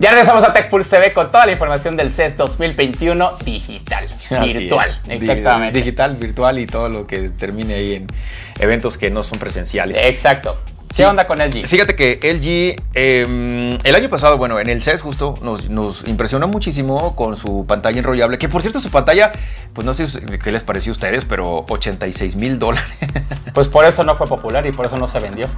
Ya regresamos a TechPulse TV con toda la información del CES 2021 digital, Así virtual. es. Exactamente. Di- Digital, virtual y todo lo que termine ahí en eventos que no son presenciales. Exacto. ¿Qué Sí. onda con LG? Fíjate que LG, eh, el año pasado, bueno, en el CES justo nos, nos impresionó muchísimo con su pantalla enrollable, que por cierto su pantalla, pues no sé qué les pareció a ustedes, pero 86 mil dólares. Pues por eso no fue popular y por eso no se vendió.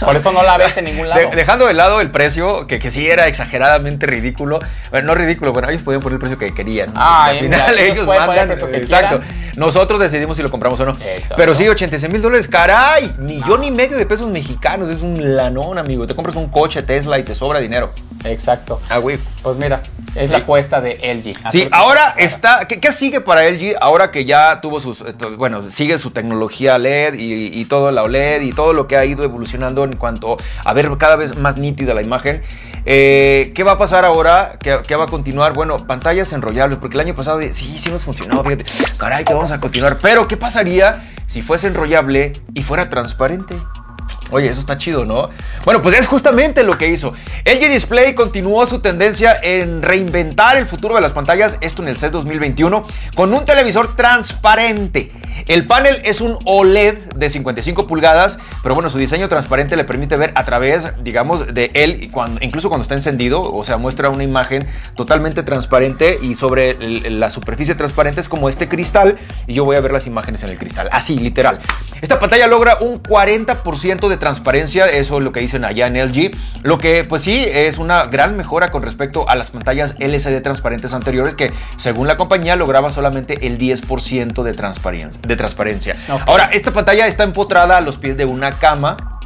Por eso no la ves en ningún lado. De- dejando de lado el precio, que, que sí era exageradamente ridículo. Bueno, no ridículo, bueno, ellos podían poner el precio que querían. Ah, Al final mira, ellos el mandan. precio que exacto. quieran. Nosotros decidimos si lo compramos o no. Exacto. Pero sí, 86 mil dólares, caray. Millón y medio de pesos mexicanos. Es un lanón, amigo. Te compras un coche Tesla y te sobra dinero. Exacto. Ah, güey. Pues mira, es Sí. la apuesta de LG. Sí, ahora está. ¿qué, qué sigue para LG? Ahora que ya tuvo sus. eh, Bueno, sigue su tecnología LED y, y todo la OLED y todo lo que ha ido evolucionando en cuanto a ver cada vez más nítida la imagen. Eh, ¿Qué va a pasar ahora? ¿Qué, qué va a continuar? Bueno, pantallas enrollables, porque el año pasado de- sí, sí nos funcionó, fíjate. Caray, que vamos a continuar. Pero, ¿qué pasaría si fuese enrollable y fuera transparente? Oye, eso está chido, ¿no? Bueno, pues es justamente lo que hizo. LG Display continuó su tendencia en reinventar el futuro de las pantallas, esto en el CES 2021, con un televisor transparente. El panel es un OLED de 55 pulgadas, pero bueno, su diseño transparente le permite ver a través, digamos, de él, cuando, incluso cuando está encendido, o sea, muestra una imagen totalmente transparente y sobre la superficie transparente es como este cristal, y yo voy a ver las imágenes en el cristal, así, literal. Esta pantalla logra un 40% de transparencia, eso es lo que dicen allá en LG, lo que pues sí es una gran mejora con respecto a las pantallas LCD transparentes anteriores que según la compañía lograban solamente el 10% de transparencia. De transparencia. Ahora, esta pantalla está empotrada a los pies de una cama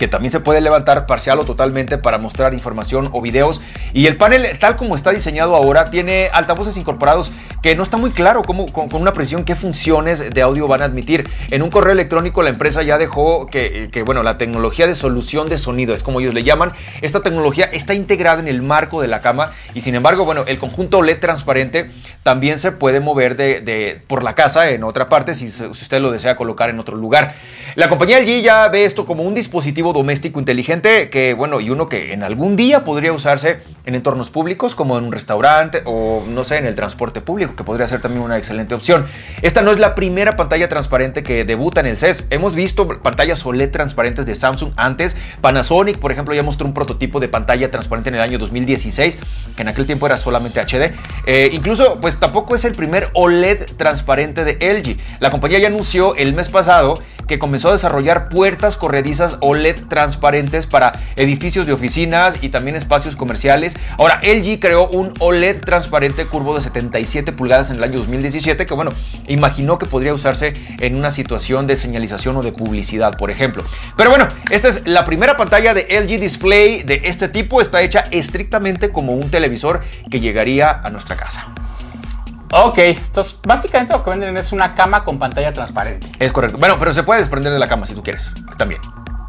que también se puede levantar parcial o totalmente para mostrar información o videos. Y el panel, tal como está diseñado ahora, tiene altavoces incorporados que no está muy claro cómo, con, con una precisión qué funciones de audio van a admitir. En un correo electrónico la empresa ya dejó que, que, bueno, la tecnología de solución de sonido, es como ellos le llaman, esta tecnología está integrada en el marco de la cama y sin embargo, bueno, el conjunto LED transparente también se puede mover de, de- por la casa en otra parte si, si usted lo desea colocar en otro lugar. La compañía LG ya ve esto como un dispositivo doméstico inteligente que, bueno, y uno que en algún día podría usarse en entornos públicos como en un restaurante o, no sé, en el transporte público, que podría ser también una excelente opción. Esta no es la primera pantalla transparente que debuta en el CES. Hemos visto pantallas OLED transparentes de Samsung antes. Panasonic, por ejemplo, ya mostró un prototipo de pantalla transparente en el año 2016, que en aquel tiempo era solamente HD. Eh, incluso, pues tampoco es el primer OLED transparente de LG. La compañía ya anunció el mes pasado que comenzó a desarrollar puertas corredizas OLED transparentes para edificios de oficinas y también espacios comerciales. Ahora, LG creó un OLED transparente curvo de 77 pulgadas en el año 2017 que, bueno, imaginó que podría usarse en una situación de señalización o de publicidad, por ejemplo. Pero bueno, esta es la primera pantalla de LG Display de este tipo. Está hecha estrictamente como un televisor que llegaría a nuestra casa. Ok, entonces básicamente lo que venden es una cama con pantalla transparente. Es correcto. Bueno, pero se puede desprender de la cama si tú quieres. También.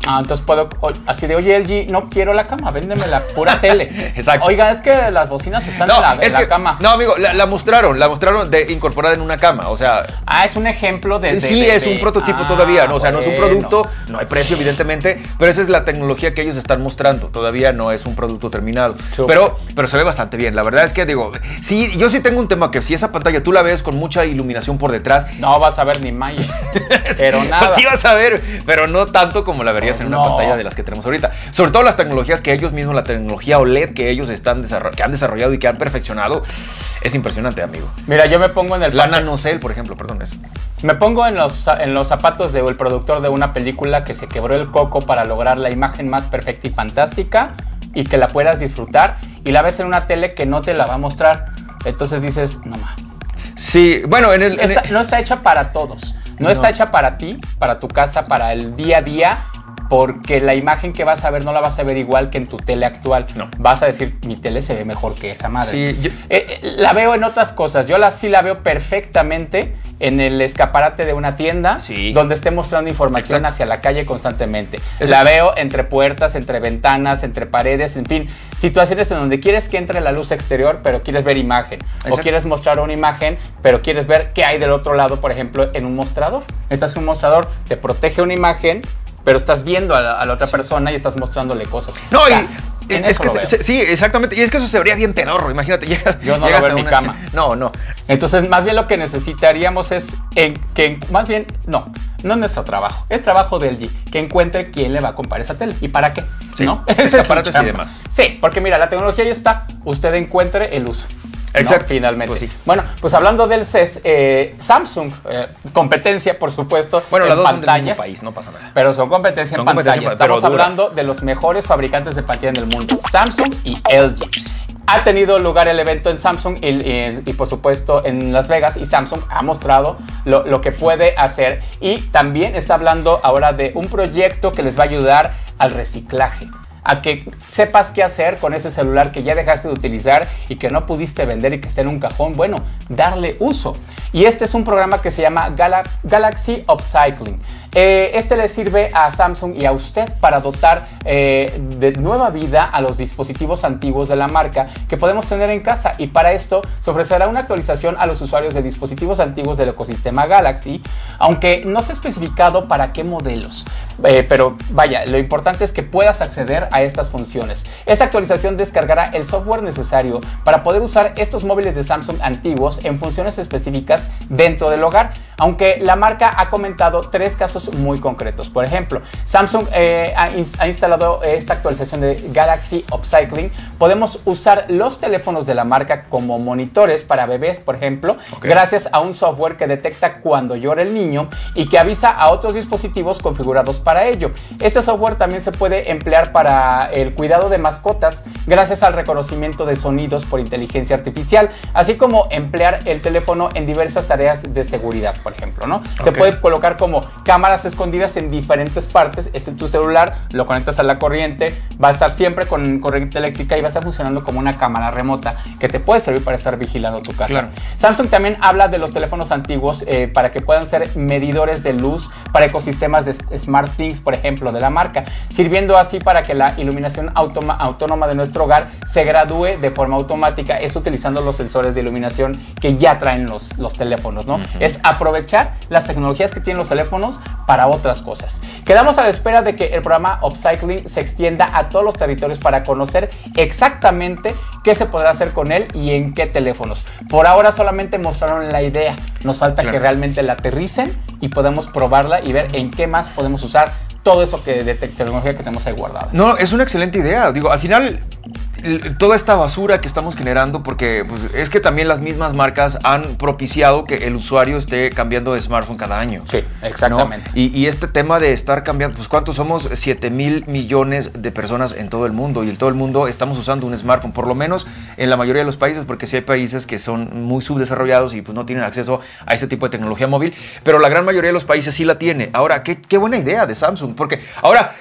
Ah, entonces puedo, o- así de, oye LG, no quiero la cama, véndeme la pura tele. Exacto. Oiga, es que las bocinas están No, en la, en cama. no, amigo, la, la mostraron, la mostraron de incorporada en una cama, o sea, Ah, es un ejemplo de... de- sí de- es un prototipo Ah, todavía, ¿no? o sea, no es un producto, no hay precio evidentemente, pero esa es la tecnología que ellos están mostrando, todavía no es un producto terminado, pero, pero se ve bastante bien, la verdad es que digo, sí, yo sí tengo un tema que si esa pantalla tú la ves con mucha iluminación por detrás, No vas a ver ni Maya. Pero nada. Pues sí vas a ver, pero no tanto como la verías en una No. pantalla de las que tenemos ahorita. Sobre todo las tecnologías que ellos mismos, la tecnología OLED que ellos están que han desarrollado y que han perfeccionado, es impresionante, amigo. Mira, yo me pongo en el La NanoCell, por ejemplo, perdón, eso. Me pongo en los, en los zapatos del productor de una película que se quebró el coco para lograr la imagen más perfecta y fantástica y que la puedas disfrutar y la ves en una tele que no te la va a mostrar. Entonces dices, no ma. Sí, bueno, en el... en el- no está hecha para todos. No, No. está hecha para ti, para tu casa, para el día a día, porque la imagen que vas a ver no la vas a ver igual que en tu tele actual. No. Vas a decir, mi tele se ve mejor que esa madre. Sí, yo- Eh, eh, la veo en otras cosas. Yo la sí la veo perfectamente en el escaparate de una tienda Sí. donde esté mostrando información Exacto. hacia la calle constantemente. Exacto. La veo entre puertas, entre ventanas, entre paredes, en fin, situaciones en donde quieres que entre la luz exterior, pero quieres ver imagen. O quieres mostrar una imagen, pero quieres ver qué hay del otro lado, por ejemplo, en un mostrador. Estás en un mostrador, te protege una imagen, pero estás viendo a la, a la otra persona y estás mostrándole cosas. No, O sea, y es que lo se- sí, exactamente. Y es que eso se vería bien pedorro. Imagínate, llegas, Yo no lo llegas veo a en mi una- cama. No, no. Entonces, más bien lo que necesitaríamos es en, que, más bien, no, no es nuestro trabajo, es trabajo del G, que encuentre quién le va a comprar esa tele y para qué, Sí, ¿no? Esa es escaparates y demás. Sí, porque mira, la tecnología ya está, usted encuentre el uso. ¿No? Exacto. Finalmente. Pues sí. Bueno, pues hablando del CES, eh, Samsung, eh, competencia, por supuesto, Bueno, en las dos son del pantallas. mismo país, no pasa nada. Pero son competencia Son en pantalla. competencia, pero Estamos hablando de los mejores fabricantes de pantalla en el mundo, Samsung y LG. Ha tenido lugar el evento en Samsung y, y- y, por supuesto en Las Vegas y Samsung ha mostrado lo, lo que puede hacer y también está hablando ahora de un proyecto que les va a ayudar al reciclaje a que sepas qué hacer con ese celular que ya dejaste de utilizar y que no pudiste vender y que está en un cajón, bueno, darle uso. Y este es un programa que se llama Gala- Galaxy Upcycling. Eh, este le sirve a Samsung y a usted para dotar eh, de nueva vida a los dispositivos antiguos de la marca que podemos tener en casa y para esto se ofrecerá una actualización a los usuarios de dispositivos antiguos del ecosistema Galaxy, aunque no se ha especificado para qué modelos. Eh, pero vaya, lo importante es que puedas acceder a estas funciones. Esta actualización descargará el software necesario para poder usar estos móviles de Samsung antiguos en funciones específicas dentro del hogar, aunque la marca ha comentado tres casos muy concretos. Por ejemplo, Samsung eh, ha, ins- ha instalado esta actualización de Galaxy Upcycling. Podemos usar los teléfonos de la marca como monitores para bebés, por ejemplo, gracias a un software que detecta cuando llora el niño y que avisa a otros dispositivos configurados para ello. Este software también se puede emplear para el cuidado de mascotas gracias al reconocimiento de sonidos por inteligencia artificial, así como emplear el teléfono en diversas tareas de seguridad, por ejemplo, ¿no? Se puede colocar como cámaras escondidas en diferentes partes. Este tu celular, lo conectas a la corriente, va a estar siempre con corriente eléctrica y va a estar funcionando como una cámara remota que te puede servir para estar vigilando tu casa. Claro. Samsung también habla de los teléfonos antiguos eh, para que puedan ser medidores de luz para ecosistemas de SmartThings, por ejemplo, de la marca, sirviendo así para que la iluminación autónoma de nuestro hogar se gradúe de forma automática, es utilizando los sensores de iluminación que ya traen los, los teléfonos, ¿no? Es aprovechar las tecnologías que tienen los teléfonos para otras cosas. Quedamos a la espera de que el programa Upcycling se extienda a todos los territorios para conocer exactamente qué se podrá hacer con él y en qué teléfonos. Por ahora solamente mostraron la idea. Nos falta Claro. que realmente la aterricen y podemos probarla y ver en qué más podemos usar todo eso que de te- tecnología que tenemos ahí guardada. No, es una excelente idea. Digo, al final, toda esta basura que estamos generando, porque pues, es que también las mismas marcas han propiciado que el usuario esté cambiando de smartphone cada año. Sí, exactamente. ¿no? Y, y este tema de estar cambiando, pues ¿cuántos somos? 7 mil millones de personas en todo el mundo y en todo el mundo estamos usando un smartphone, por lo menos en la mayoría de los países, porque sí hay países que son muy subdesarrollados y pues no tienen acceso a este tipo de tecnología móvil, pero la gran mayoría de los países sí la tiene. Ahora, qué, qué buena idea de Samsung, porque ahora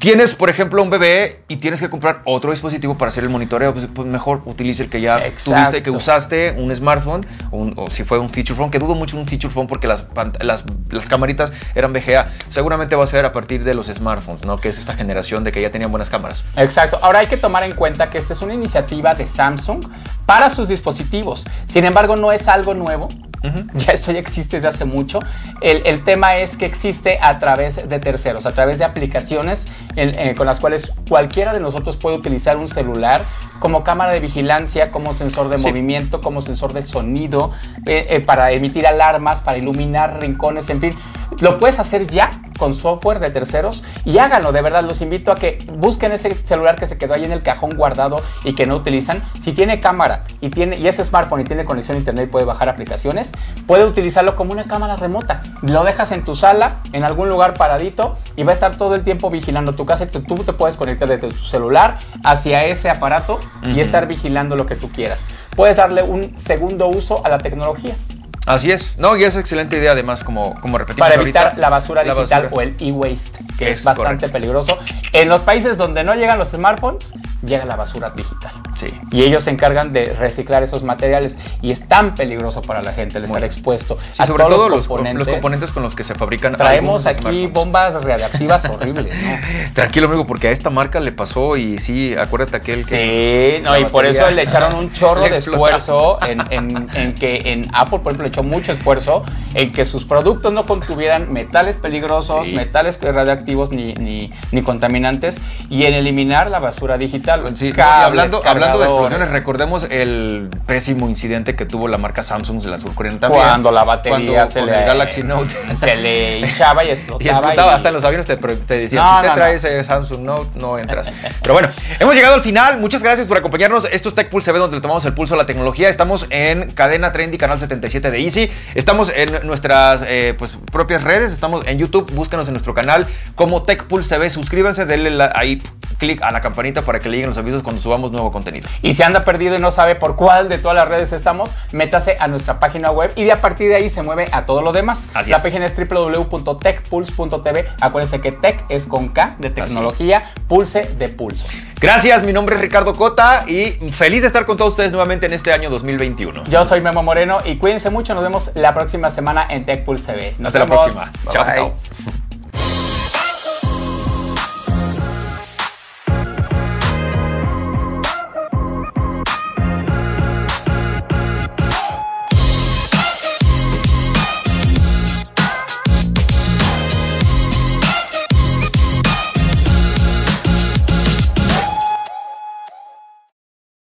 tienes, por ejemplo, un bebé y tienes que comprar otro dispositivo para hacer el monitoreo, pues, pues mejor utilice el que ya Exacto. tuviste, que usaste, un smartphone, un- o si fue un feature phone, que dudo mucho un feature phone porque las, las, las camaritas eran VGA. Seguramente va a ser a partir de los smartphones, ¿no? Que es esta generación de que ya tenían buenas cámaras. Exacto. Ahora hay que tomar en cuenta que esta es una iniciativa de Samsung para sus dispositivos. Sin embargo, no es algo nuevo. Ya esto ya existe desde hace mucho. El, el tema es que existe a través de terceros, a través de aplicaciones en- eh, con las cuales cualquiera de nosotros puede utilizar un celular como cámara de vigilancia, como sensor de Sí. movimiento, como sensor de sonido, eh, eh, para emitir alarmas, para iluminar rincones, en fin. Lo puedes hacer ya con software de terceros y háganlo, de verdad. Los invito a que busquen ese celular que se quedó ahí en el cajón guardado y que no utilizan. Si tiene cámara y, tiene, y es smartphone y tiene conexión a internet y puede bajar aplicaciones, puede utilizarlo como una cámara remota. Lo dejas en tu sala, en algún lugar paradito y va a estar todo el tiempo vigilando tu casa. y Tú, tú te puedes conectar desde tu celular hacia ese aparato y estar vigilando lo que tú quieras. Puedes darle un segundo uso a la tecnología. Así es. No, y es excelente idea además, como, como repetimos para evitar ahorita, la basura la digital basura. o el e-waste, que es, Es bastante correcto. peligroso. En los países donde no llegan los smartphones, llega la basura digital. Sí. Y ellos se encargan de reciclar esos materiales y es tan peligroso para la gente el estar expuesto Sí, a sobre todos todo los componentes. los componentes con los que se fabrican. Traemos aquí bombas radiactivas horribles, ¿no? Tranquilo, amigo, porque a esta marca le pasó y sí, acuérdate aquel que. Sí, no, y por eso le echaron un chorro de esfuerzo en, en- en que en Apple, por ejemplo, le hizo mucho esfuerzo en que sus productos no contuvieran metales peligrosos, Sí. metales radioactivos ni, ni, ni contaminantes y en eliminar la basura digital. Sí, no, hablando, hablando de explosiones, recordemos el pésimo incidente que tuvo la marca Samsung de la surcoreana también. Cuando la batería Cuando se le el Galaxy Note se le hinchaba y explotaba. Y explotaba, y- hasta en los aviones te, te decían, No, si te no, traes ese Samsung Note, no entras. Pero bueno, hemos llegado al final. Muchas gracias por acompañarnos. Esto es Tech Pulse donde le tomamos el pulso a la tecnología. Estamos en Cadena Trendy, canal 77 de Easy. Estamos en nuestras eh, pues, propias redes. Estamos en YouTube. Búscanos en nuestro canal como Tech Pulse TV. Suscríbanse, denle la- ahí clic a la campanita para que le lleguen los avisos cuando subamos nuevo contenido. Y si anda perdido y no sabe por cuál de todas las redes estamos, métase a nuestra página web y de a partir de ahí se mueve a todo lo demás. Así la es. página es www.techpulse.tv. Acuérdense que tech es con K de tecnología, pulse de pulso. Gracias, mi nombre es Ricardo Cota y feliz de estar con todos ustedes nuevamente en este año 2021. Yo soy Memo Moreno y cuídense mucho. Nos vemos la próxima semana en Tech Pulse TV. Nos Hasta la vemos. próxima. Bye, Chao, bye. chao.